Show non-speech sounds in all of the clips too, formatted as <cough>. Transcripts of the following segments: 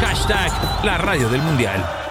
Hashtag la radio del mundial.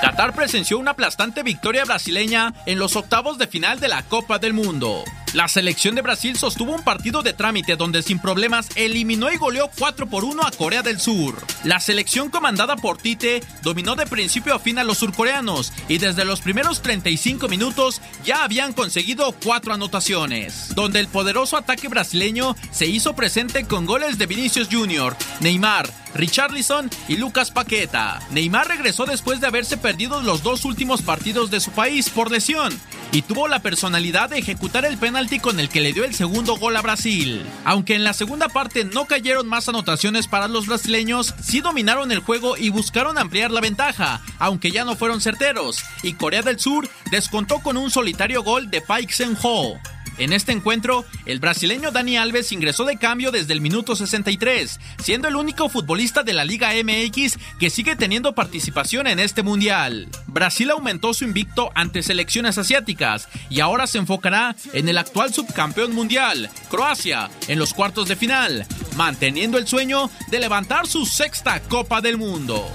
Qatar presenció una aplastante victoria brasileña en los octavos de final de la Copa del Mundo. La selección de Brasil sostuvo un partido de trámite donde sin problemas eliminó y goleó 4 por 1 a Corea del Sur. La selección comandada por Tite dominó de principio a fin a los surcoreanos y desde los primeros 35 minutos ya habían conseguido 4 anotaciones, donde el poderoso ataque brasileño se hizo presente con goles de Vinicius Jr., Neymar, Richarlison y Lucas Paqueta. Neymar regresó después de haberse perdido los dos últimos partidos de su país por lesión y tuvo la personalidad de ejecutar el penal con el que le dio el segundo gol a Brasil. Aunque en la segunda parte no cayeron más anotaciones para los brasileños, sí dominaron el juego y buscaron ampliar la ventaja, aunque ya no fueron certeros, y Corea del Sur descontó con un solitario gol de Paik Sen-ho. En este encuentro, el brasileño Dani Alves ingresó de cambio desde el minuto 63, siendo el único futbolista de la Liga MX que sigue teniendo participación en este mundial. Brasil aumentó su invicto ante selecciones asiáticas y ahora se enfocará en el actual subcampeón mundial, Croacia, en los cuartos de final, manteniendo el sueño de levantar su sexta Copa del Mundo.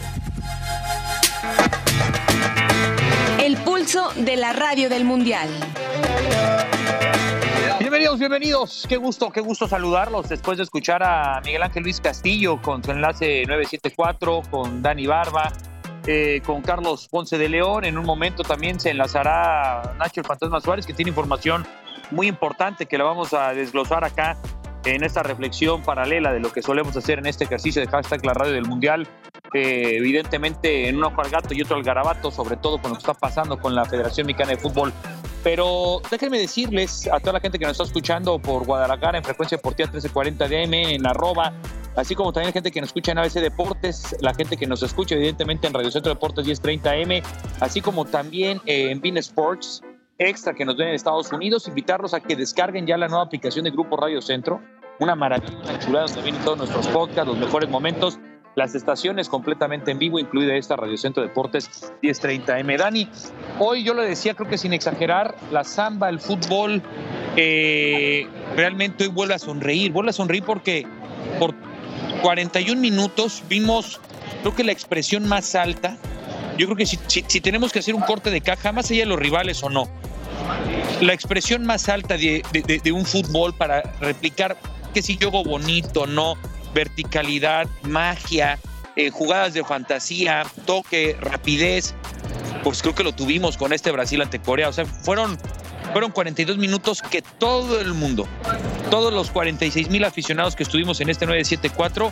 El pulso de la radio del mundial. Bienvenidos, bienvenidos. Qué gusto, qué gusto saludarlos después de escuchar a Miguel Ángel Luis Castillo con su enlace 974, con Dani Barba, eh, con Carlos Ponce de León. En un momento también se enlazará Nacho el Fantasma Suárez, que tiene información muy importante que la vamos a desglosar acá en esta reflexión paralela de lo que solemos hacer en este ejercicio de hashtag la radio del mundial. Eh, evidentemente en un ojo al gato y otro al garabato, sobre todo con lo que está pasando con la Federación Mexicana de Fútbol. Pero déjenme decirles a toda la gente que nos está escuchando por Guadalajara en frecuencia deportiva 1340 DM, en arroba, así como también la gente que nos escucha en ABC Deportes, la gente que nos escucha evidentemente en Radio Centro Deportes 1030M, así como también eh, en Bean Sports Extra que nos ven en Estados Unidos, invitarlos a que descarguen ya la nueva aplicación de Grupo Radio Centro, una maravilla, una chulada donde vienen todos nuestros podcasts, los mejores momentos las estaciones completamente en vivo, incluida esta Radio Centro Deportes 1030M. Dani, hoy yo lo decía, creo que sin exagerar, la samba, el fútbol, eh, realmente hoy vuelve a sonreír, vuelve a sonreír porque por 41 minutos vimos, creo que la expresión más alta, yo creo que si, tenemos que hacer un corte de caja, más allá de los rivales o no, la expresión más alta de, un fútbol para replicar que si juego bonito, no, verticalidad, magia, eh, jugadas de fantasía, toque, rapidez, pues creo que lo tuvimos con este Brasil ante Corea. O sea, fueron, fueron 42 minutos que todo el mundo, todos los 46 mil aficionados que estuvimos en este 974,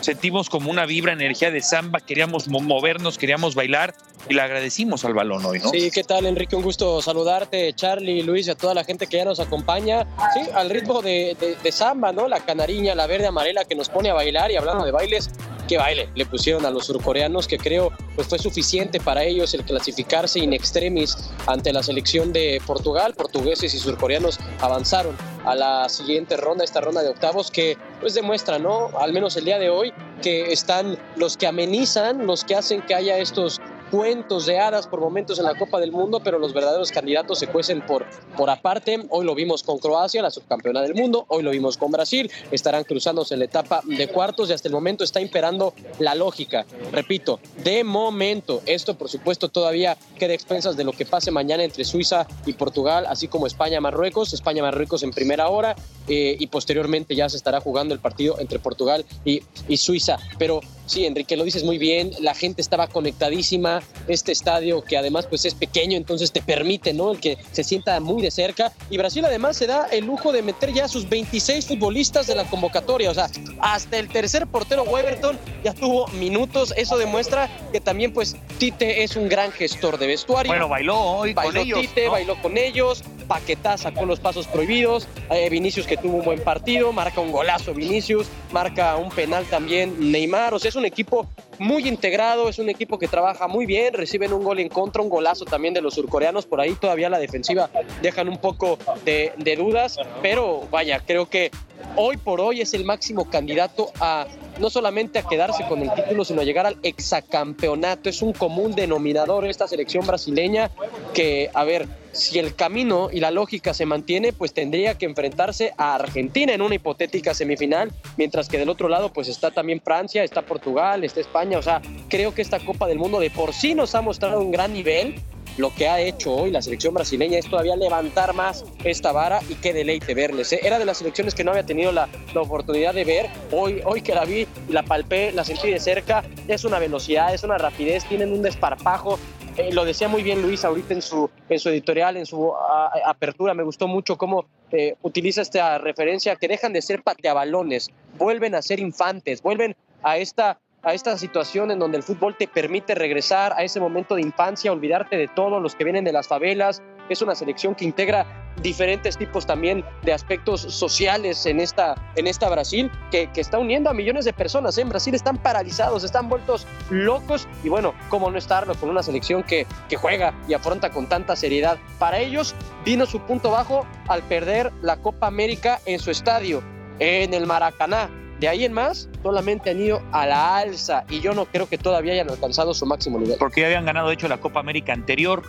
sentimos como una vibra, energía de samba, queríamos movernos, queríamos bailar y le agradecimos al balón hoy, ¿no? Sí, ¿qué tal, Enrique? Un gusto saludarte, Charlie, Luis y a toda la gente que ya nos acompaña. Sí, al ritmo de, de, samba, ¿no? La canariña, la verde amarela que nos pone a bailar y hablando de bailes, qué baile le pusieron a los surcoreanos que creo pues fue suficiente para ellos el clasificarse in extremis ante la selección de Portugal. Portugueses y surcoreanos avanzaron a la siguiente ronda, esta ronda de octavos que pues demuestra, ¿no? Al menos el día de hoy que están los que amenizan, los que hacen que haya estos cuentos de hadas por momentos en la Copa del Mundo, pero los verdaderos candidatos se cuecen por, por aparte. Hoy lo vimos con Croacia, la subcampeona del mundo, hoy lo vimos con Brasil, estarán cruzándose en la etapa de cuartos y hasta el momento está imperando la lógica. Repito, de momento, esto por supuesto todavía queda expensas de lo que pase mañana entre Suiza y Portugal, así como España-Marruecos, España-Marruecos en primera hora eh, y posteriormente ya se estará jugando el partido entre Portugal y, y Suiza. Pero sí, Enrique, lo dices muy bien, la gente estaba conectadísima este estadio que además pues es pequeño, entonces te permite, ¿no? El que se sienta muy de cerca. Y Brasil además se da el lujo de meter ya a sus 26 futbolistas de la convocatoria, o sea, hasta el tercer portero Weberton ya tuvo minutos, eso demuestra que también pues Tite es un gran gestor de vestuario. Bueno, bailó hoy bailó con ellos. Tite, bailó con ellos, Paquetá sacó los pasos prohibidos, eh, Vinicius que tuvo un buen partido, marca un golazo Vinicius, marca un penal también Neymar, o sea, es un equipo muy integrado, es un equipo que trabaja muy bien, reciben un gol en contra, un golazo también de los surcoreanos, por ahí todavía la defensiva dejan un poco de, de dudas, pero vaya, creo que hoy por hoy es el máximo candidato a no solamente a quedarse con el título, sino a llegar al exacampeonato. Es un común denominador esta selección brasileña que, a ver, si el camino y la lógica se mantiene, pues tendría que enfrentarse a Argentina en una hipotética semifinal, mientras que del otro lado pues está también Francia, está Portugal, está España, o sea, creo que esta Copa del Mundo de por sí nos ha mostrado un gran nivel lo que ha hecho hoy la selección brasileña es todavía levantar más esta vara y qué deleite verles. ¿eh? Era de las selecciones que no había tenido la, la, oportunidad de ver. Hoy, hoy que la vi, la palpé, la sentí de cerca. Es una velocidad, es una rapidez, tienen un desparpajo. Eh, lo decía muy bien Luis ahorita en su, editorial, en su a, apertura. Me gustó mucho cómo eh, utiliza esta referencia que dejan de ser pateabalones, vuelven a ser infantes, vuelven a esta a esta situación en donde el fútbol te permite regresar a ese momento de infancia, olvidarte de todos los que vienen de las favelas. Es una selección que integra diferentes tipos también de aspectos sociales en esta, en esta Brasil, que, que está uniendo a millones de personas. ¿eh? En Brasil están paralizados, están vueltos locos y bueno, cómo no estarlo con una selección que, que juega y afronta con tanta seriedad. Para ellos vino su punto bajo al perder la Copa América en su estadio, en el Maracaná de ahí en más, solamente han ido a la alza y yo no creo que todavía hayan alcanzado su máximo nivel. Porque ya habían ganado, de hecho, la Copa América anterior,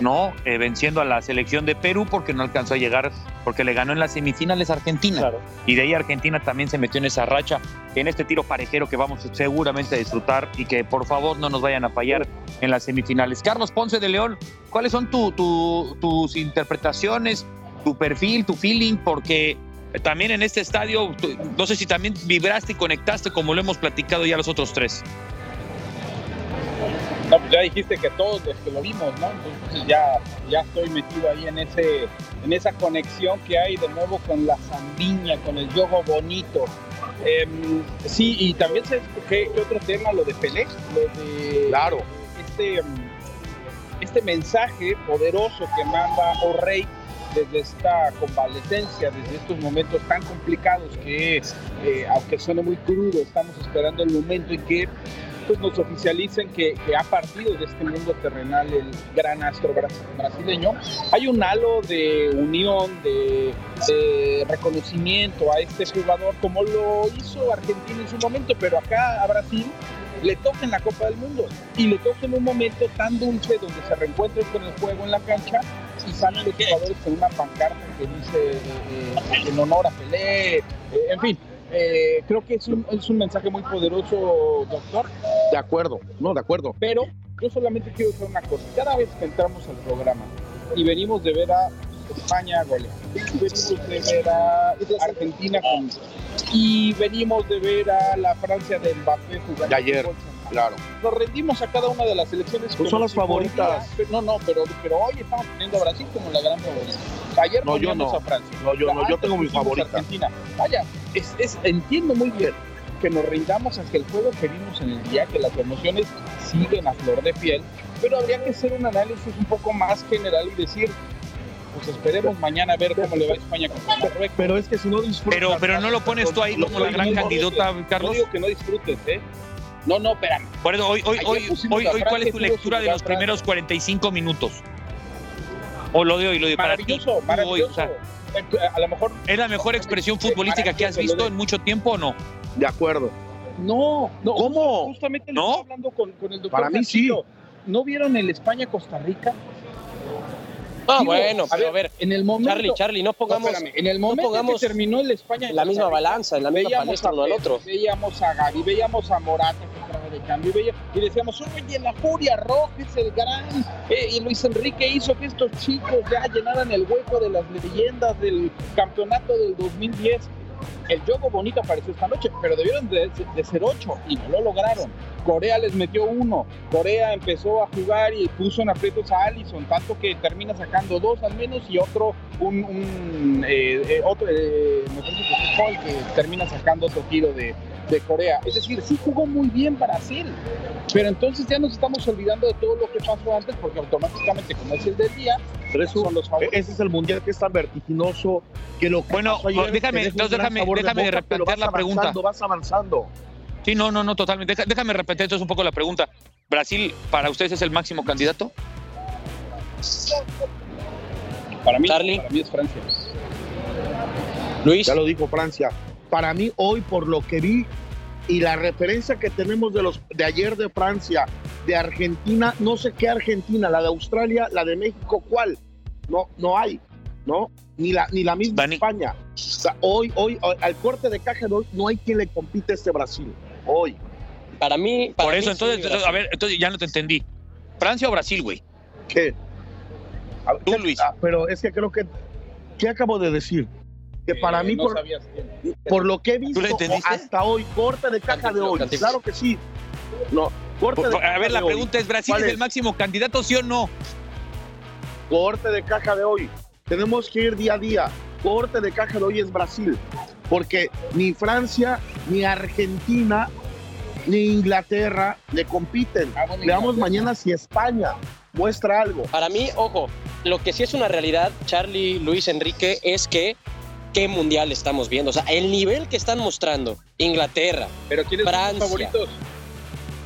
¿no? Eh, venciendo a la selección de Perú porque no alcanzó a llegar, porque le ganó en las semifinales a Argentina. Claro. Y de ahí Argentina también se metió en esa racha, en este tiro parejero que vamos seguramente a disfrutar y que por favor no nos vayan a fallar en las semifinales. Carlos Ponce de León, ¿cuáles son tu, tu, tus interpretaciones, tu perfil, tu feeling? Porque también en este estadio, no sé si también vibraste y conectaste como lo hemos platicado ya los otros tres. No, pues ya dijiste que todos los que lo vimos, ¿no? Entonces ya, ya estoy metido ahí en, ese, en esa conexión que hay de nuevo con la zambiña, con el yogo bonito. Eh, sí, y también sabes qué, qué otro tema, lo de Pelé, lo de claro. este, este mensaje poderoso que manda O'Reilly desde esta convalecencia, desde estos momentos tan complicados que, eh, aunque suene muy crudo, estamos esperando el momento en que pues, nos oficialicen que, que, ha partido de este mundo terrenal el gran astro brasileño. Hay un halo de unión, de, de reconocimiento a este jugador, como lo hizo Argentina en su momento, pero acá a Brasil le toca en la Copa del Mundo y le toca en un momento tan dulce donde se reencuentren con el juego en la cancha y salen los jugadores con una pancarta que dice eh, en honor a Pelé, eh, en fin. Eh, creo que es un, es un mensaje muy poderoso, doctor. De acuerdo, no, de acuerdo. Pero yo solamente quiero decir una cosa. Cada vez que entramos al programa y venimos de ver a España golear, venimos de ver a Argentina con y venimos de ver a la Francia de Mbappé jugando de ayer, claro. Nos rendimos a cada una de las selecciones. Pues son las favoritas. No, no, pero, pero hoy estamos poniendo a Brasil como la gran favorita. Ayer no, yo no. a Francia. No, yo no, yo tengo mi favorita. Argentina. Vaya, es, es, entiendo muy bien que nos rindamos ante el juego que vimos en el día, que las emociones siguen a flor de piel, pero habría que hacer un análisis un poco más general y decir, pues esperemos mañana a ver cómo le va a España contra Marruecos. Pero es que si no disfrutas. Pero, pero no lo pones tú ahí como la gran candidata, Carlos. No digo que no disfrutes, ¿eh? No, no, espérame. Por eso, hoy, hoy, hoy, hoy, hoy ¿cuál es tu lectura de los primeros 45 minutos? O lo de hoy, lo de para ti. Maravilloso, Hoy, o sea, a lo mejor. ¿Es la mejor expresión futbolística que has visto en mucho tiempo o no? De acuerdo. No, no. ¿Cómo? Justamente ¿No? estaba hablando con, con el doctor. Para mí sí. ¿No vieron el España-Costa Rica? Ah, Digo, bueno, pero a ver, en el momento, Charlie, Charlie, no pongamos, no, espérame, en el momento pongamos que terminó el España en la misma balanza, en la misma veíamos palestra a uno al otro. Veíamos a Gaby, veíamos a Morata de cambio, y, veía- y decíamos, oye, la Furia Roja es el gran, eh, y Luis Enrique hizo que estos chicos ya llenaran el hueco de las leyendas del campeonato del 2010. El juego bonito apareció esta noche, pero debieron de, ser ocho y no lo lograron. Corea les metió uno. Corea empezó a jugar y puso en aprietos a Allison, tanto que termina sacando dos al menos y otro, un, eh, eh, otro, me parece que fue Paul, que termina sacando otro tiro de, de Corea. Es decir, sí jugó muy bien Brasil, pero entonces ya nos estamos olvidando de todo lo que pasó antes porque automáticamente, como es el del día, Pero eso- son los favoritos. ese es el mundial que es tan vertiginoso que lo que Bueno, pasó ayer déjame- entonces gran déjame- sabor de déjame boca, replantear la pregunta. Vas avanzando. Sí, no, no, no, totalmente. Deja- déjame repetir entonces un poco la pregunta. ¿Brasil para ustedes es el máximo candidato? Para mí, Charlie. para mí es Francia. Luis, Ya lo dijo Francia. Para mí hoy por lo que vi y la referencia que tenemos de los de ayer de Francia, de Argentina, no sé qué Argentina, la de Australia, la de México, ¿cuál? No, no hay, ¿no? Ni la ni la misma Dani. España. O sea, hoy, hoy, hoy, al corte de caja de hoy, no hay quien le compite a este Brasil. Hoy. para mí. para Por eso, entonces, a ver, entonces ya no te entendí. ¿Francia o Brasil, güey? ¿Qué? A ver, Tú, ¿qué- Luis. ah, pero es que creo que ¿qué acabo de decir? Que para Eh, mí no por, por lo que he ¿Tú visto hasta hoy, corte de caja de hoy, claro que sí. No, corte de Por- a ver, la hoy. pregunta es, ¿Brasil ¿Cuál es es? el máximo candidato, sí o no? corte de caja de hoy. Tenemos que ir día a día. Corte de caja de hoy es Brasil, porque ni Francia, ni Argentina, ni Inglaterra le compiten. Ah, bueno, Veamos mañana si España muestra algo. Para mí, ojo, lo que sí es una realidad, Charlie, Luis, Enrique, es que qué mundial estamos viendo. O sea, el nivel que están mostrando Inglaterra. Pero ¿quiénes son Francia. los favoritos?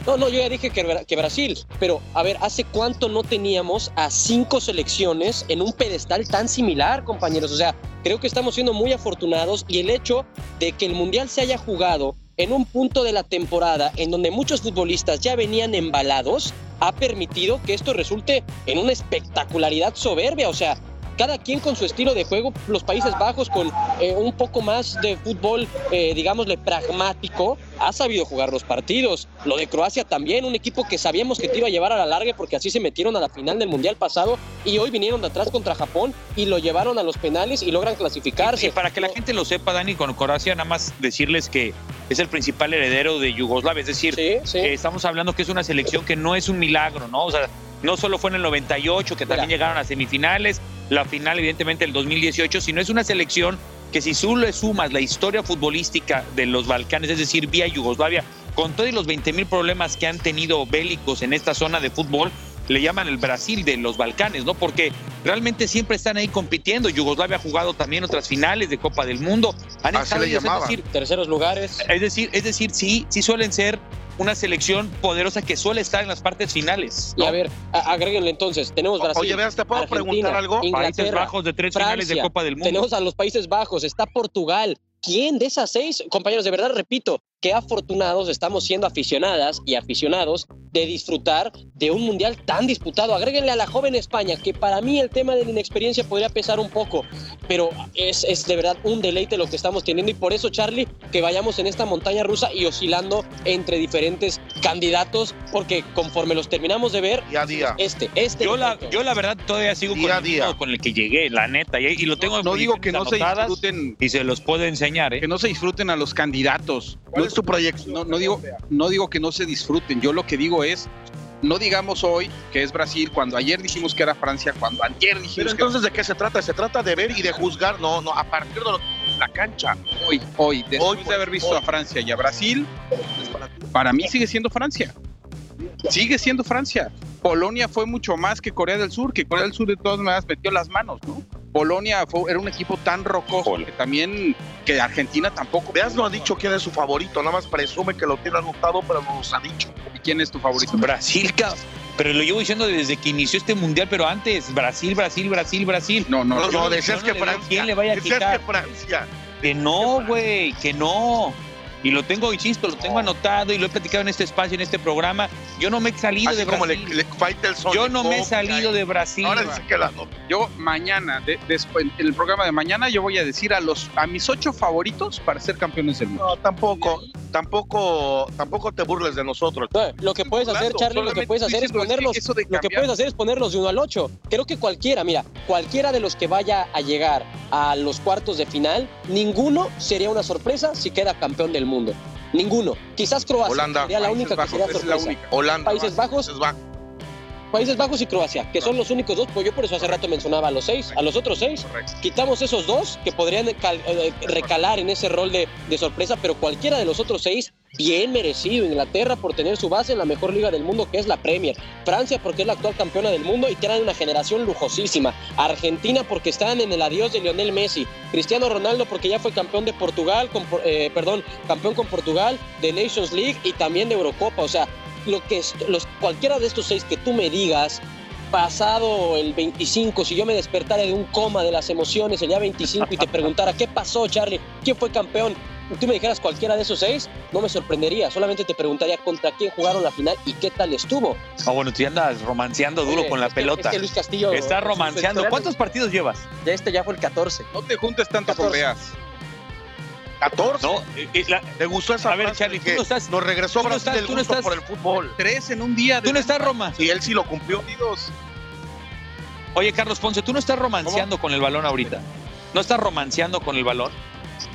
No, no, yo ya dije que, que Brasil, pero a ver, ¿hace cuánto no teníamos a cinco selecciones en un pedestal tan similar, compañeros? O sea, creo que estamos siendo muy afortunados y el hecho de que el mundial se haya jugado en un punto de la temporada en donde muchos futbolistas ya venían embalados ha permitido que esto resulte en una espectacularidad soberbia. O sea, cada quien con su estilo de juego, los Países Bajos con eh, un poco más de fútbol, eh, digámosle, pragmático, ha sabido jugar los partidos. Lo de Croacia también, un equipo que sabíamos que te iba a llevar a la larga porque así se metieron a la final del Mundial pasado y hoy vinieron de atrás contra Japón y lo llevaron a los penales y logran clasificarse. Y para que la gente lo sepa, Dani, con Croacia, nada más decirles que es el principal heredero de Yugoslavia. Es decir, Sí, sí. eh, estamos hablando que es una selección que no es un milagro, ¿no? O sea, no solo fue en el 98, que también Mira. llegaron a semifinales, la final, evidentemente, el 2018, sino es una selección que si tú le sumas la historia futbolística de los Balcanes, es decir, vía Yugoslavia, con todos los 20 mil problemas que han tenido bélicos en esta zona de fútbol, le llaman el Brasil de los Balcanes, ¿no? Porque realmente siempre están ahí compitiendo. Yugoslavia ha jugado también otras finales de Copa del Mundo. Han Así estado le ellos, es llamaban. decir, Terceros lugares. es decir, es decir, sí, sí suelen ser una selección poderosa que suele estar en las partes finales. Y a ver, agréguenle entonces, tenemos Brasil. Oye, veas, ¿te puedo Argentina, preguntar algo? Países Inglaterra, Bajos de tres finales de Copa del Mundo. Tenemos a los Países Bajos, está Portugal. ¿Quién de esas seis, compañeros, de verdad repito, qué afortunados estamos siendo aficionadas y aficionados de disfrutar de un mundial tan disputado? Agréguenle a la joven España, que para mí el tema de la inexperiencia podría pesar un poco, pero es, es de verdad un deleite lo que estamos teniendo y por eso, Charlie, que vayamos en esta montaña rusa y oscilando entre diferentes candidatos, porque conforme los terminamos de ver, Día a día. este, este. Yo la, yo la verdad todavía sigo con Día a el, día. con el que llegué, la neta, y, y lo tengo en No digo que no se disfruten, y se los puedo enseñar, ¿eh? que no se disfruten a los candidatos. ¿Cuál No, es tu proyección? no, no digo, no digo que no se disfruten. Yo lo que digo es, no digamos hoy que es Brasil, cuando ayer dijimos que era Francia, cuando ayer Pero dijimos que entonces, ¿de qué se trata? Se trata de ver y de juzgar, no, no, a partir de lo- la cancha. hoy, hoy, después Hoy, de haber visto hoy. a Francia y a Brasil, para mí sigue siendo Francia. Sigue siendo Francia. Polonia fue mucho más que Corea del Sur, que Corea del Sur de todas maneras metió las manos, ¿no? Polonia fue, era un equipo tan rocoso que también que Argentina tampoco. Veas no ha dicho quién es su favorito, nada más presume que lo tiene anotado, pero no nos ha dicho. ¿Y ¿Quién es tu favorito? Brasil. Pero lo llevo diciendo desde que inició este mundial, pero antes, Brasil, Brasil, Brasil, Brasil. No, no, No, yo- no, decías yo no que le veo Francia. quién le vaya a quitar. que Francia. Que no, güey, que no. Y lo tengo, insisto, lo tengo anotado y lo he platicado en este espacio, en este programa. Yo no me he salido Así de como le, Brasil. le Faitelson. Yo le no me he salido de Brasil. Ahora dice que la nota. Yo mañana, de- después, en el programa de mañana, yo voy a decir a los a mis ocho favoritos para ser campeones del mundo. No, tampoco, tampoco, tampoco te burles de nosotros. No, lo que puedes hacer, Charlie, lo que puedes hacer es ponerlos. Lo que puedes hacer es ponerlos de uno al 8. Creo que cualquiera, mira, cualquiera de los que vaya a llegar a los cuartos de final, ninguno sería una sorpresa si queda campeón del mundo. Ninguno. Quizás Croacia Holanda, sería la única que sería esa es la sorpresa. única. Holanda. Países Bajos. Países Bajos. Países Bajos y Croacia, que son los únicos dos, pues yo por eso hace rato mencionaba a los seis, a los otros seis, quitamos esos dos que podrían eh, recalar en ese rol de, de sorpresa, pero cualquiera de los otros seis, bien merecido. Inglaterra por tener su base en la mejor liga del mundo, que es la Premier. Francia porque es la actual campeona del mundo y tienen una generación lujosísima. Argentina porque están en el adiós de Lionel Messi. Cristiano Ronaldo porque ya fue campeón de Portugal, con, eh, perdón, campeón con Portugal, de Nations League y también de Eurocopa. O sea, lo que es- cualquiera de estos seis que tú me digas, pasado el 25, si yo me despertara de un coma de las emociones el día 25 y te preguntara, ¿qué pasó, Charlie? ¿Quién fue campeón? Tú me dijeras cualquiera de esos seis, no me sorprendería. Solamente te preguntaría contra quién jugaron la final y qué tal estuvo. Ah, bueno, tú ya andas romanceando duro Oye, con la es que- pelota. es que Luis Castillo- Está romanceando. ¿Cuántos partidos llevas? Ya este ya fue el 14. No te juntes tanto con 14. Beas. 14. No, eh, eh, la- ¿Te gustó esa A ver, Charlie, de tú que no estás- nos regresó tú no Brasil estás- el tú no gusto estás- por el fútbol? Tres en un día. tú no estás Roma. Y él sí lo cumplió. Oye, Carlos Ponce, tú no estás romanceando con el balón ahorita. ¿No estás romanceando con el balón?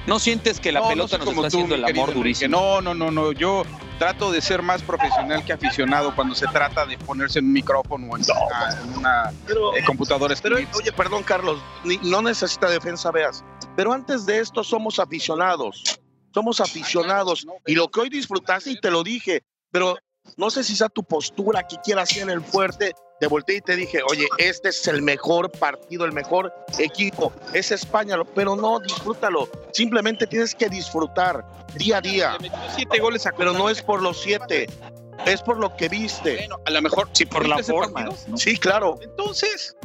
¿No sientes que la No, no pelota soy nos como está tú, haciendo el amor Enrique. durísimo? No, no, no, no. Yo trato de ser más profesional que aficionado cuando se trata de ponerse en un micrófono o en una, en una, Pero, eh, computadora. pero, oye, perdón, Carlos, ni- no necesita defensa, veas. Pero antes de esto somos aficionados. Somos aficionados. Y lo que hoy disfrutaste, y te lo dije, pero no sé si sea tu postura que quieras hacer en el fuerte. Te volteé y te dije, oye, este es el mejor partido, el mejor equipo. Es España, pero no, disfrútalo. Simplemente tienes que disfrutar día a día. Siete goles a Pero no es por los siete, es por lo que viste. Bueno, a lo mejor Sí, por la ¿viste ese forma. partido? ¿no? Sí, claro. Entonces,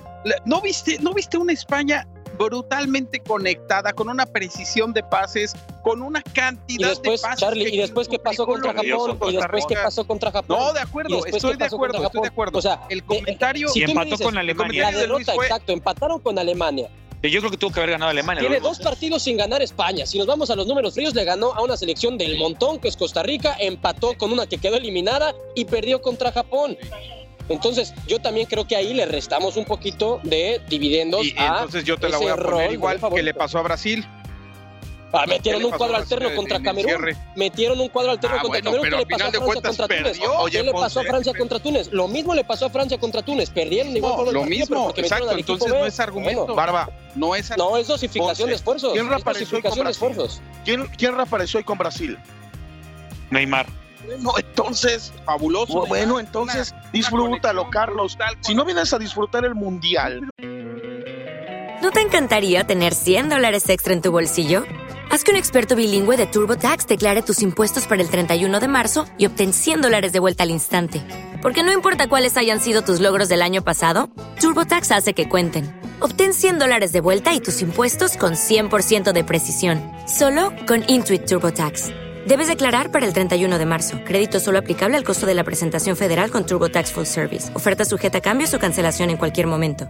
¿no viste, ¿no viste una España brutalmente conectada, con una precisión de pases, con una cantidad después, de pases? Charlie, que y después qué pasó contra Japón, y después qué pasó contra Japón. No, de acuerdo, estoy ¿qué de acuerdo, estoy de acuerdo. O sea, el eh, comentario si Y empató dices, con Alemania. La derrota, fue- exacto, empataron con Alemania. Yo creo que tuvo que haber ganado Alemania. Tiene dos partidos sin ganar España. Si nos vamos a los números fríos, le ganó a una selección del montón, que es Costa Rica, empató con una que quedó eliminada y perdió contra Japón. Entonces, yo también creo que ahí le restamos un poquito de dividendos Y a entonces yo te la ese voy a rol poner igual que le pasó a Brasil. Ah, ¿Qué metieron un cuadro Brasil alterno en contra Camerún. Metieron un cuadro alterno Ah, contra Camerún. ¿Qué le pasó a Francia contra Túnez? Oye, ¿Qué le pasó a Francia contra Túnez? Lo mismo le pasó a Francia contra Túnez. Perdieron igual No, por el lo mismo, porque exacto, al entonces B. no es argumento. Bueno, Barba, No es no, es dosificación Ponce. de esfuerzos. ¿Quién reapareció hoy con dosificación de Brasil? esfuerzos. ¿quién, quién reapareció hoy con Brasil? Neymar. Bueno, entonces, fabuloso. bueno, entonces disfrútalo, Carlos. brutal Si no vienes a disfrutar el mundial, ¿No te encantaría tener 100 dólares extra en tu bolsillo? Haz que un experto bilingüe de TurboTax declare tus impuestos para el 31 de marzo y obtén 100 dólares de vuelta al instante. Porque no importa cuáles hayan sido tus logros del año pasado, TurboTax hace que cuenten. Obtén 100 dólares de vuelta y tus impuestos con 100% de precisión, solo con Intuit TurboTax. Debes declarar para el 31 de marzo. Crédito solo aplicable al costo de la presentación federal con TurboTax Full Service. Oferta sujeta a cambios o cancelación en cualquier momento.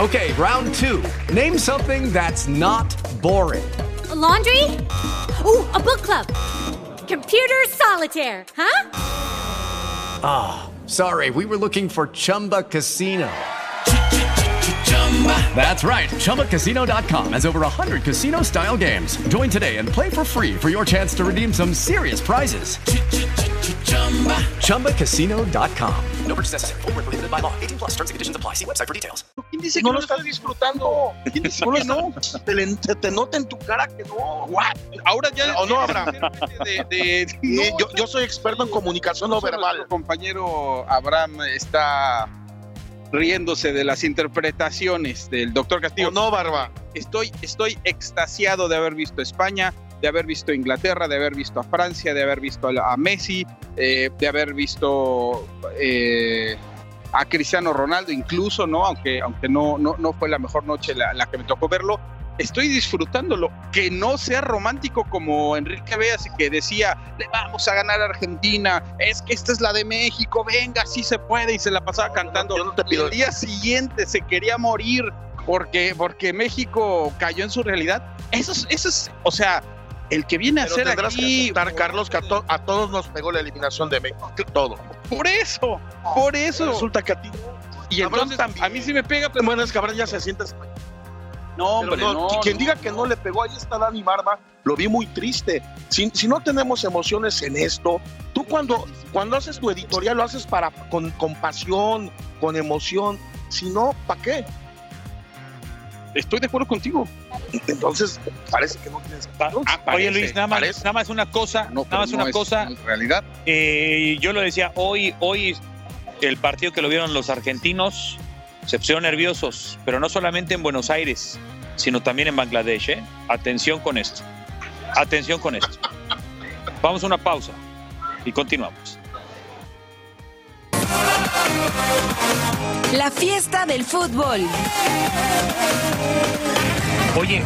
Okay, round two. Name something that's not boring. A laundry? Ooh, a book club. Computer solitaire, huh? Ah, sorry, we were looking for Chumba Casino. That's right. ChumbaCasino.com has over 100 casino style games. Join today and play for free for your chance to redeem some serious prizes. ChumbaCasino.com. No purchase necessary. Prohibited by law. 18 plus terms and conditions apply. See website for details. ¿Quién dice que no no lo estás disfrutando. ¿Quién dice No que te, le- te- te nota en tu cara que no. What? Ahora ya ¿O no, Abraham? de, de- <laughs> yo, yo soy experto en comunicación no verbal. Nuestro compañero Abraham está riéndose de las interpretaciones del doctor Castillo. ¿O no, Barba? Estoy, estoy extasiado de haber visto España, de haber visto Inglaterra, de haber visto a Francia, de haber visto a, a Messi, eh, de haber visto eh, a Cristiano Ronaldo, incluso, ¿no? Aunque, aunque no, no, no fue la mejor noche la, la que me tocó verlo. Estoy disfrutándolo. Que no sea romántico como Enrique Veas que decía, le vamos a ganar a Argentina, es que esta es la de México, venga, sí se puede, y se la pasaba cantando. yo no te Y pido- el día siguiente se quería morir porque, porque México cayó en su realidad. Eso es, eso es, o sea, el que viene a hacer que aquí, aceptar, Carlos, que a, to- a todos nos pegó la eliminación de México. Todo. por eso, por eso. Resulta que a ti. Y entonces también. a mí sí me pega, pero Bueno, es que Abraham ya se siente. No, Pero hombre, no, no, quien no. diga que no le pegó, ahí está Dani Barba, lo vi muy triste. Si, si no tenemos emociones en esto, tú cuando, cuando haces tu editorial lo haces para con, con pasión, con emoción. Si no, ¿para qué? Estoy de acuerdo contigo. Entonces, parece que no tienes pasión. Ah, Oye Luis, nada más, nada más una cosa, No, nada más no una es- cosa. es realidad. Eh, yo lo decía, hoy, hoy el partido que lo vieron los argentinos se pusieron nerviosos, pero no solamente en Buenos Aires, sino también en Bangladesh. ¿eh? Atención con esto. Atención con esto. Vamos a una pausa y continuamos. La fiesta del fútbol. Oye,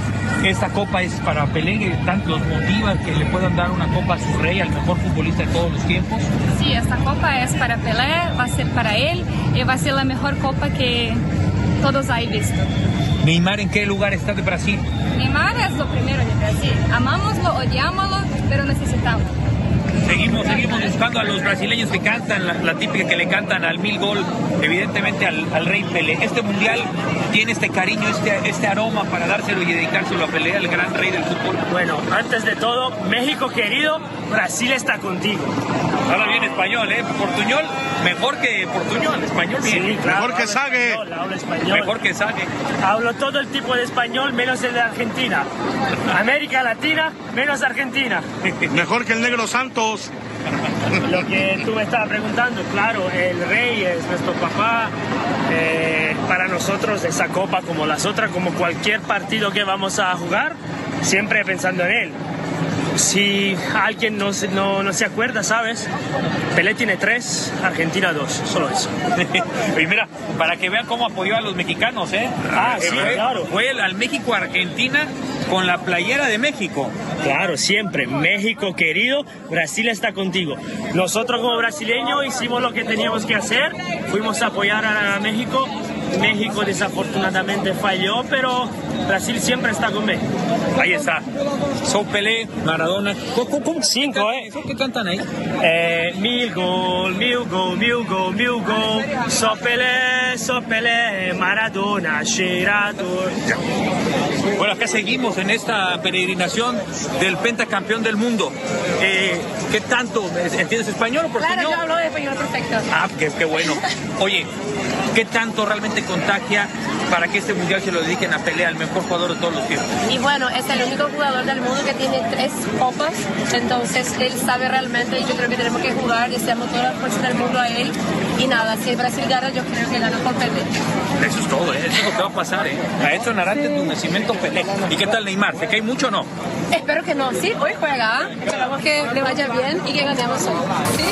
esta copa es para Pelé, que tanto los motiva que le puedan dar una copa a su rey, al mejor futbolista de todos los tiempos. Sí, esta copa es para Pelé, va a ser para él y va a ser la mejor copa que todos hay visto. Neymar, ¿en qué lugar está de Brasil? Neymar es lo primero de Brasil. Amámoslo, odiámoslo, pero necesitamos. Seguimos, seguimos buscando a los brasileños que cantan, la, la típica que le cantan al mil gol, evidentemente al, al rey Pelé. Este mundial tiene este cariño, este, este aroma para dárselo y dedicárselo a Pelé, al gran rey del fútbol. Bueno, antes de todo, México querido, Brasil está contigo. Habla bien español, ¿eh? Portuñol, mejor que Portuñol, español bien. Sí, claro, hablo español, hablo español. Mejor que Sague. Hablo todo el tipo de español, menos el de Argentina. América Latina, menos Argentina. <laughs> Mejor que el negro Santos. Lo que tú me estabas preguntando, claro, el rey es nuestro papá. eh, para nosotros esa copa como las otras, como cualquier partido que vamos a jugar, siempre pensando en él. Si alguien no, se- no, no se acuerda, ¿sabes? Pelé tiene tres, Argentina dos, solo eso. <laughs> y mira, para que vean cómo apoyó a los mexicanos, ¿eh? Ah, Eh, sí, fue, claro. Fue el- al México-Argentina con la playera de México. Claro, siempre. México querido, Brasil está contigo. Nosotros como brasileños hicimos lo que teníamos que hacer, fuimos a apoyar a México. México desafortunadamente falló, pero Brasil siempre está con México. Ahí está. Son Pelé, Maradona. ¿Cómo, cómo- Cinco, ¿eh? ¿Qué cantan ahí? Eh, mil gol, mil gol, mil gol, mil gol. So Pelé, so Pelé, Maradona, Girardot. Bueno, acá seguimos en esta peregrinación del pentacampeón del mundo. Eh, ¿Qué tanto? ¿Entiendes español o portuñol? Claro, yo hablo español perfecto. Ah, qué, qué bueno. Oye, ¿qué tanto realmente contagia para que este mundial se lo dediquen a Pelé, al mejor jugador de todos los tiempos? Y bueno, es el único jugador del mundo que tiene tres copas, entonces él sabe realmente y yo creo que tenemos que jugar, deseamos toda la fuerza del mundo a él. Y nada, si Brasil gana, yo creo que gana por Pelé. Eso es todo, ¿eh? Eso es lo que va a pasar, ¿eh? A esto Narante tu nacimiento Pelé. ¿Y qué tal Neymar? ¿Se cae mucho o no? Espero que no, sí, hoy juega, esperamos que le vaya bien y que ganemos hoy. ¿sí?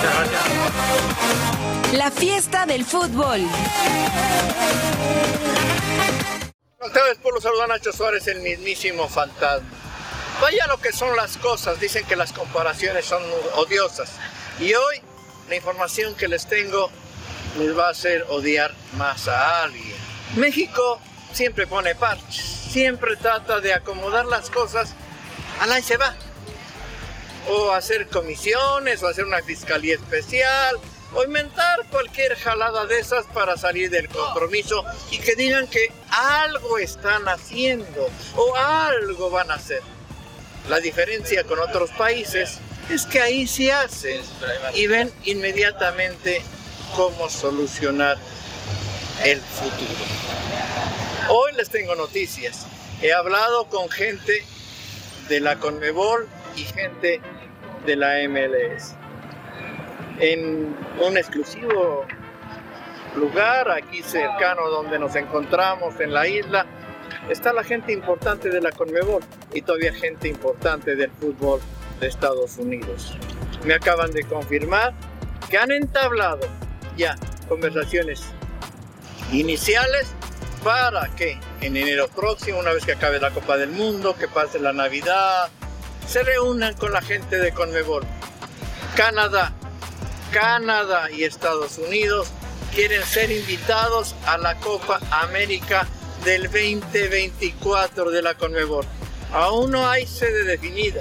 La fiesta del fútbol. Ustedes por los saludan Nacho Suárez, el mismísimo fantasma. Vaya lo que son las cosas, dicen que las comparaciones son odiosas. Y hoy la información que les tengo les va a hacer odiar más a alguien. México siempre pone parches, siempre trata de acomodar las cosas, a la se va. O hacer comisiones, o hacer una fiscalía especial, o inventar cualquier jalada de esas para salir del compromiso y que digan que algo están haciendo o algo van a hacer. La diferencia con otros países es que ahí sí hacen y ven inmediatamente cómo solucionar el futuro. Hoy les tengo noticias. He hablado con gente de la Conmebol y gente de la MLS. En un exclusivo lugar aquí cercano donde nos encontramos en la isla, está la gente importante de la Conmebol y todavía gente importante del fútbol de Estados Unidos. Me acaban de confirmar que han entablado ya conversaciones iniciales para que en enero próximo, una vez que acabe la Copa del Mundo, que pase la Navidad, se reúnan con la gente de Conmebol. Canadá, Canadá y Estados Unidos quieren ser invitados a la Copa América del 2024 de la Conmebol. Aún no hay sede definida.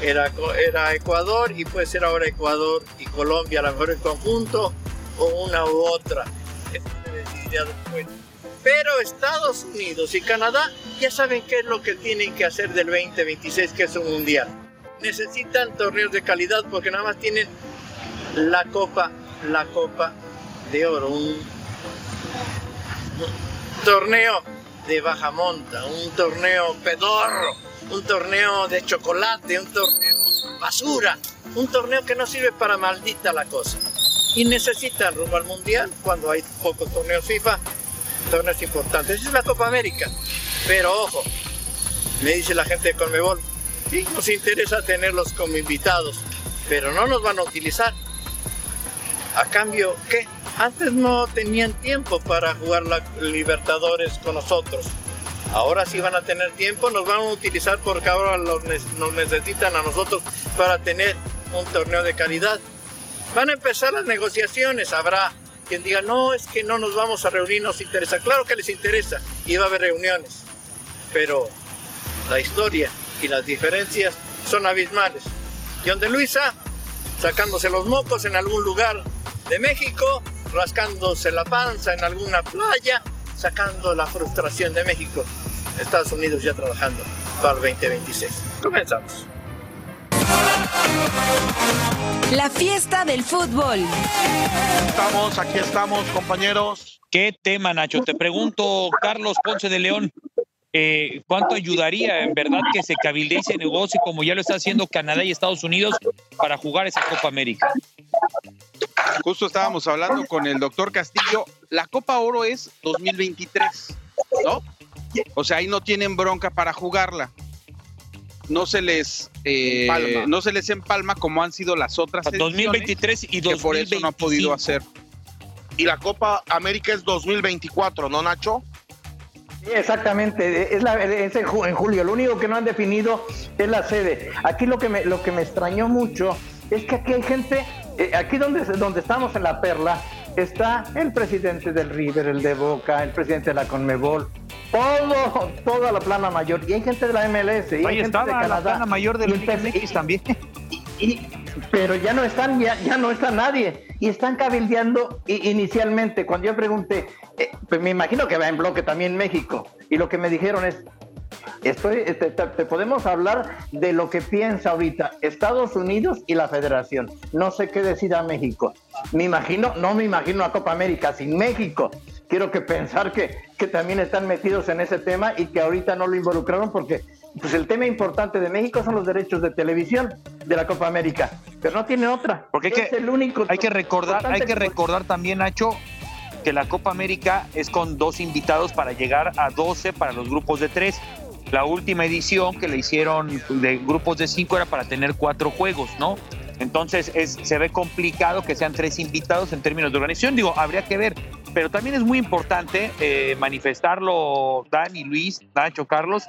Era, era Ecuador y puede ser ahora Ecuador y Colombia, a lo mejor en conjunto o una u otra. Pero Estados Unidos y Canadá ya saben qué es lo que tienen que hacer del 2026, que es un mundial. Necesitan torneos de calidad porque nada más tienen la copa, la copa de oro, un torneo de baja monta, un torneo pedorro, un torneo de chocolate, un torneo basura, un torneo que no sirve para maldita la cosa. Y necesitan rumbo al mundial cuando hay pocos torneos FIFA, torneos importantes. Es la Copa América. Pero ojo, me dice la gente de Conmebol, sí, nos interesa tenerlos como invitados, pero no nos van a utilizar. A cambio, ¿qué? Antes no tenían tiempo para jugar la Libertadores con nosotros. Ahora sí van a tener tiempo, nos van a utilizar porque ahora los nos necesitan a nosotros para tener un torneo de calidad. Van a empezar las negociaciones, habrá quien diga, no, es que no nos vamos a reunir, nos interesa. Claro que les interesa y va a haber reuniones, pero la historia y las diferencias son abismales. Y donde Luisa, sacándose los mocos en algún lugar de México, rascándose la panza en alguna playa, sacando la frustración de México. Estados Unidos ya trabajando para el 2026. Comenzamos. La fiesta del fútbol. Estamos, aquí estamos, compañeros. ¿Qué tema, Nacho? Te pregunto, Carlos Ponce de León, eh, ¿cuánto ayudaría en verdad que se cabildee ese negocio como ya lo está haciendo Canadá y Estados Unidos para jugar esa Copa América? Justo estábamos hablando con el doctor Castillo. La Copa Oro es 2023, ¿no? O sea, ahí no tienen bronca para jugarla. No se les eh, Empalma. no se les empalma como han sido las otras. 2023 y que por eso no ha podido 2025. hacer. Y la Copa América es 2024, ¿no, Nacho? Exactamente, es, la, es en, ju- en julio. Lo único que no han definido es la sede. Aquí lo que me, lo que me extrañó mucho es que aquí hay gente, eh, aquí donde, donde estamos en la perla, está el presidente del River, el de Boca, el presidente de la Conmebol, todo, toda la plana mayor. Y hay gente de la MLS, y hay Ahí gente de la Canadá. plana mayor de Y la también. y- <laughs> pero ya no están, ya, ya no está nadie. Y están cabildeando inicialmente. Cuando yo pregunté, eh, pues me imagino que va en bloque también México. Y lo que me dijeron es, estoy, te, te- te podemos hablar de lo que piensa ahorita Estados Unidos y la Federación. No sé qué decida México. Me imagino, no me imagino la Copa América sin México. Quiero que pensar que, que también están metidos en ese tema y que ahorita no lo involucraron porque pues el tema importante de México son los derechos de televisión de la Copa América, pero no tiene otra. Porque hay Es el único hay que recordar, hay que recordar también, Nacho, que la Copa América es con dos invitados para llegar a 12 para los grupos de tres. La última edición que le hicieron de grupos de cinco era para tener cuatro juegos, ¿no? Entonces es, se ve complicado que sean tres invitados en términos de organización. Digo, habría que ver. Pero también es muy importante eh, manifestarlo, Dani, Luis, Nacho, Carlos,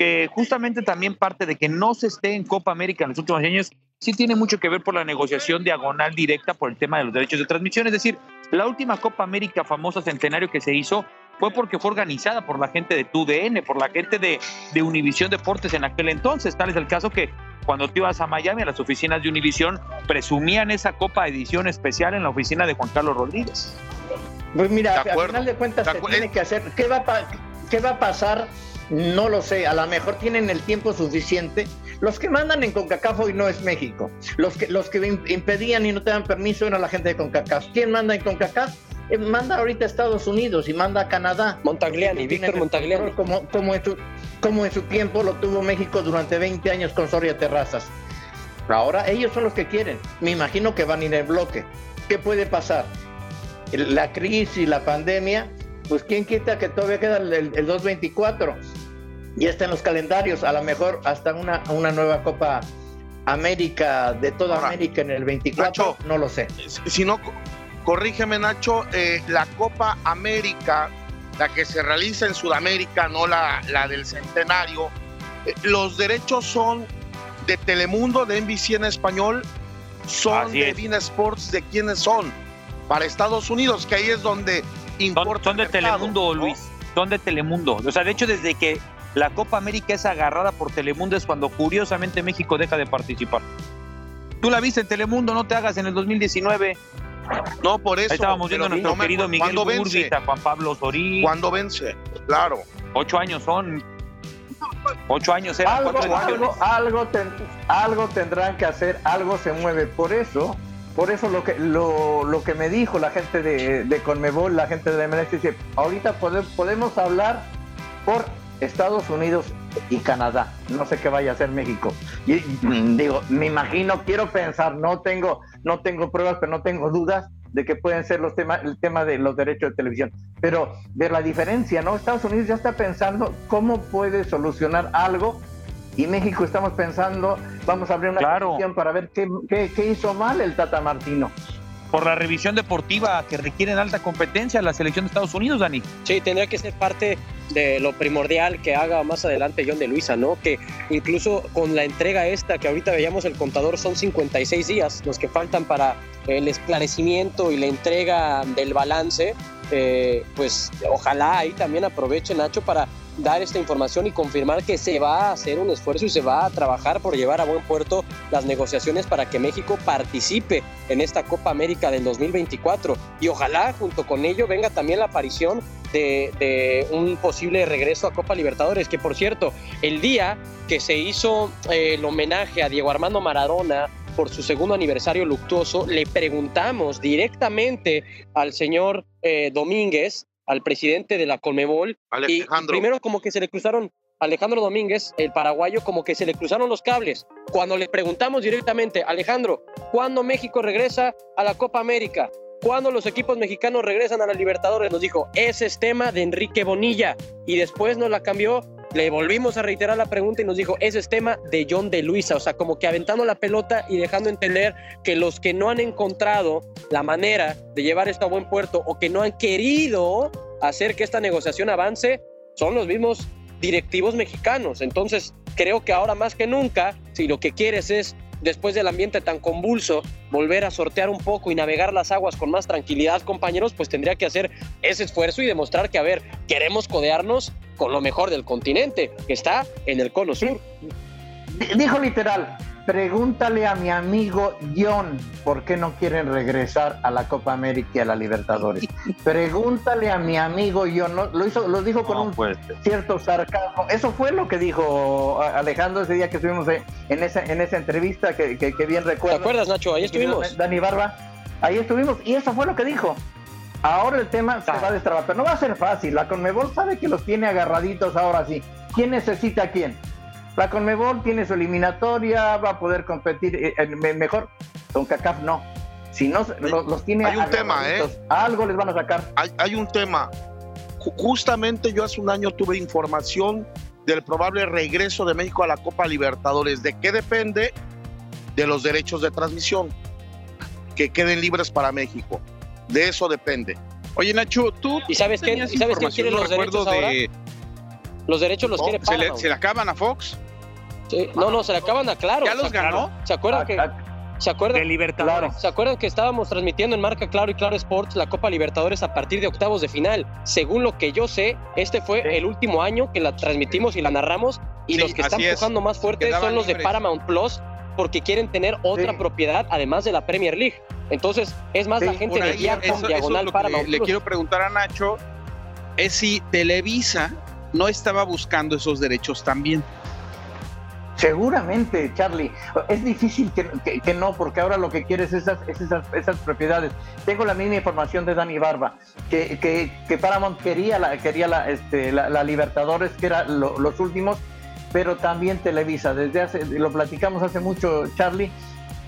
que justamente también parte de que no se esté en Copa América en los últimos años, sí tiene mucho que ver por la negociación diagonal directa por el tema de los derechos de transmisión. Es decir, la última Copa América famosa centenario que se hizo fue porque fue organizada por la gente de TUDN, por la gente de, de Univisión Deportes en aquel entonces. Tal es el caso que cuando te ibas a Miami, a las oficinas de Univisión, presumían esa Copa edición especial en la oficina de Juan Carlos Rodríguez. Pues mira, al final de cuentas De se tiene que hacer. ¿Qué va, a ¿Qué va a pasar? No lo sé. A lo mejor tienen el tiempo suficiente. Los que mandan en CONCACAF hoy no es México. Los que, los que im- impedían y no te dan permiso era la gente de CONCACAF. ¿Quién manda en CONCACAF? Eh, manda ahorita a Estados Unidos y manda a Canadá. Montagliani, Víctor Montagliani. Como, como, en su, como en su tiempo lo tuvo México durante 20 años con Soria Terrazas. Ahora ellos son los que quieren. Me imagino que van a ir en bloque. ¿Qué puede pasar? la crisis, la pandemia, pues quién quita que todavía queda el, el- el 224. Ya está en los calendarios, a lo mejor hasta una, una nueva Copa América de toda Ahora, América en el 24, no lo sé. Si no, co- corrígeme, Nacho, eh, la Copa América, la que se realiza en Sudamérica, no la, la del centenario, eh, los derechos son de Telemundo, de NBC en español, son Así de. Bean Sports, ¿de quiénes son? Para Estados Unidos, que ahí es donde Son, importa son de el mercado, Telemundo, ¿no? Luis. Son de Telemundo. O sea, de hecho, desde que la Copa América es agarrada por Telemundo es cuando curiosamente México deja de participar. Tú la viste en Telemundo, no te hagas en el 2019. No, por eso. Ahí estábamos viendo a nuestro no me- querido Miguel. Urbita, Juan Pablo Sorín. ¿Cuándo vence? Claro. Ocho años son. Ocho años eran algo, cuatro algo, algo, ten- algo tendrán que hacer, algo se mueve. Por eso, por eso lo que lo, lo que me dijo la gente de, de Conmebol, la gente de la MLS, dice, ahorita pode- podemos hablar por Estados Unidos y Canadá. No sé qué vaya a hacer México. Y, mm, digo, me imagino, quiero pensar, no tengo, no tengo pruebas, pero no tengo dudas de que pueden ser los temas, el tema de los derechos de televisión. Pero de la diferencia, ¿no? Estados Unidos ya está pensando cómo puede solucionar algo y México estamos pensando, vamos a abrir una Claro. comisión para ver qué, qué- qué hizo mal el Tata Martino. Por la revisión deportiva que requiere en alta competencia la selección de Estados Unidos, Dani. Sí, tendría que ser parte de lo primordial que haga más adelante John de Luisa, ¿no? Que incluso con la entrega esta, que ahorita veíamos el contador, son 56 días los que faltan para el esclarecimiento y la entrega del balance, eh, pues ojalá ahí también aproveche Nacho para dar esta información y confirmar que se va a hacer un esfuerzo y se va a trabajar por llevar a buen puerto las negociaciones para que México participe en esta Copa América del 2024 y ojalá junto con ello venga también la aparición de, un posible regreso a Copa Libertadores, que por cierto, el día que se hizo eh, el homenaje a Diego Armando Maradona por su segundo aniversario luctuoso, le preguntamos directamente al señor eh, Domínguez, al presidente de la Colmebol, y primero como que se le cruzaron Alejandro Domínguez, el paraguayo, como que se le cruzaron los cables. Cuando le preguntamos directamente, Alejandro, ¿cuándo México regresa a la Copa América? ¿Cuándo los equipos mexicanos regresan a la Libertadores? Nos dijo, ese es tema de Enrique Bonilla. Y después nos la cambió, le volvimos a reiterar la pregunta y nos dijo, ese es tema de John de Luisa. O sea, como que aventando la pelota y dejando entender que los que no han encontrado la manera de llevar esto a buen puerto o que no han querido hacer que esta negociación avance, son los mismos directivos mexicanos. Entonces, creo que ahora más que nunca, si lo que quieres es, después del ambiente tan convulso, volver a sortear un poco y navegar las aguas con más tranquilidad, compañeros, pues tendría que hacer ese esfuerzo y demostrar que, a ver, queremos codearnos con lo mejor del continente, que está en el cono sur. Dijo literal, pregúntale a mi amigo John por qué no quieren regresar a la Copa América y a la Libertadores. <laughs> Pregúntale a mi amigo John, ¿no? lo, hizo, lo dijo con un cierto sarcasmo. Eso fue lo que dijo Alejandro ese día que estuvimos en esa, en esa entrevista que, que, que bien recuerdo. ¿Te acuerdas, Nacho? Ahí estuvimos. Dani Barba, ahí estuvimos y eso fue lo que dijo. Ahora el tema se va a destrabar, pero no va a ser fácil. La Conmebol sabe que los tiene agarraditos ahora sí. ¿Quién necesita a quién? La Conmebol tiene su eliminatoria, va a poder competir eh, mejor. Con CACAF no. Si no, los, los tiene Hay un tema, ¿eh? Algo les van a sacar. Hay, hay un tema. Ju- Justamente yo hace un año tuve información del probable regreso de México a la Copa Libertadores. ¿De qué depende? De los derechos de transmisión. Que queden libres para México. De eso depende. Oye, Nacho, tú. ¿Y sabes tenías ¿y sabes quién quiere los recuerdo derechos ahora? Los derechos los Oh, quiere ¿se le, Paramount. se le acaban a Fox? Sí, no, no, se le acaban a Claro. ¿Ya los ganó? Claro. ¿Se acuerdan que se acuerdan De Libertadores. ¿Se acuerdan que estábamos transmitiendo en marca Claro y Claro Sports la Copa Libertadores a partir de octavos de final? Según lo que yo sé, este fue el último año que la transmitimos y la narramos y Sí, los que están es. empujando más fuerte Quedaban son los de. Paramount Plus porque quieren tener otra propiedad además de la Premier League. Entonces, es más la gente de Viacom eso- eso es diagonal que Paramount le, le Plus. quiero preguntar a Nacho es si Televisa no estaba buscando esos derechos también. Seguramente, Charlie. Es difícil que, no, porque ahora lo que quieres es esas, es esas, esas propiedades. Tengo la misma información de Dani Barba, que, Paramount quería la, quería la, este, la, Libertadores, que era lo- los últimos, pero también Televisa. Desde hace, lo platicamos hace mucho, Charlie,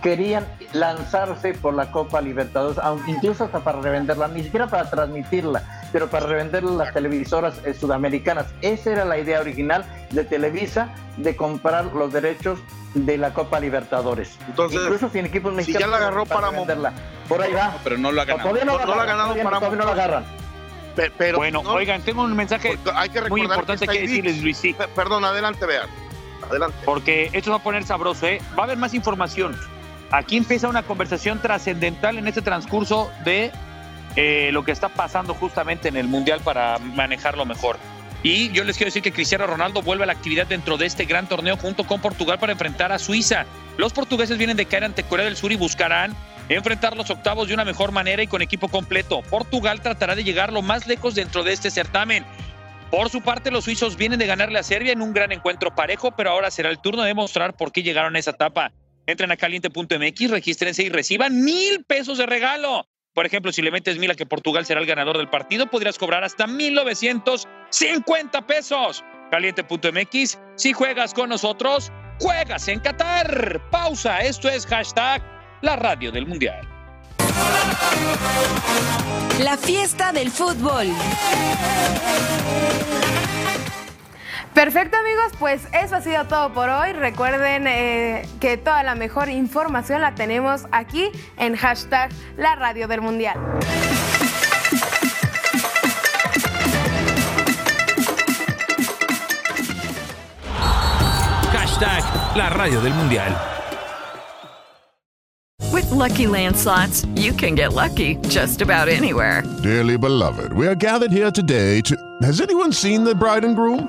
querían lanzarse por la Copa Libertadores, incluso hasta para revenderla, ni siquiera para transmitirla, pero para revenderla a las televisoras eh, sudamericanas. Esa era la idea original de Televisa, de comprar los derechos de la Copa Libertadores. Entonces, incluso sin equipos si mexicanos. ya la agarró para revenderla. Por ahí va. Pero no lo ha ganado. Todavía no, No- no la ha ganado todavía no- Paramount. todavía no la agarran. Pe- Pero, bueno, no- oigan, tengo un mensaje hay que muy importante que decirles. Luis. Sí. Pe- Perdón, adelante, vean. Adelante. Porque esto va a poner sabroso, ¿eh? Va a haber más información. Aquí empieza una conversación trascendental en este transcurso de eh, lo que está pasando justamente en el Mundial para manejarlo mejor. Y yo les quiero decir que Cristiano Ronaldo vuelve a la actividad dentro de este gran torneo junto con Portugal para enfrentar a Suiza. Los portugueses vienen de caer ante Corea del Sur y buscarán enfrentar los octavos de una mejor manera y con equipo completo. Portugal tratará de llegar lo más lejos dentro de este certamen. Por su parte, los suizos vienen de ganarle a Serbia en un gran encuentro parejo, pero ahora será el turno de mostrar por qué llegaron a esa etapa. Entren a caliente.mx, regístrense y reciban mil pesos de regalo. Por ejemplo, si le metes mil a que Portugal será el ganador del partido, podrías cobrar hasta 1,950 pesos. Caliente.mx, si juegas con nosotros, juegas en Qatar. Pausa, esto es hashtag la radio del Mundial. La fiesta del fútbol. Perfecto amigos, pues eso ha sido todo por hoy. Recuerden eh, que toda la mejor información la tenemos aquí en hashtag la radio del mundial. Hashtag la radio del mundial. With Lucky Land slots, you can get lucky just about anywhere. Dearly beloved, we are gathered here today to. Has anyone seen the bride and groom?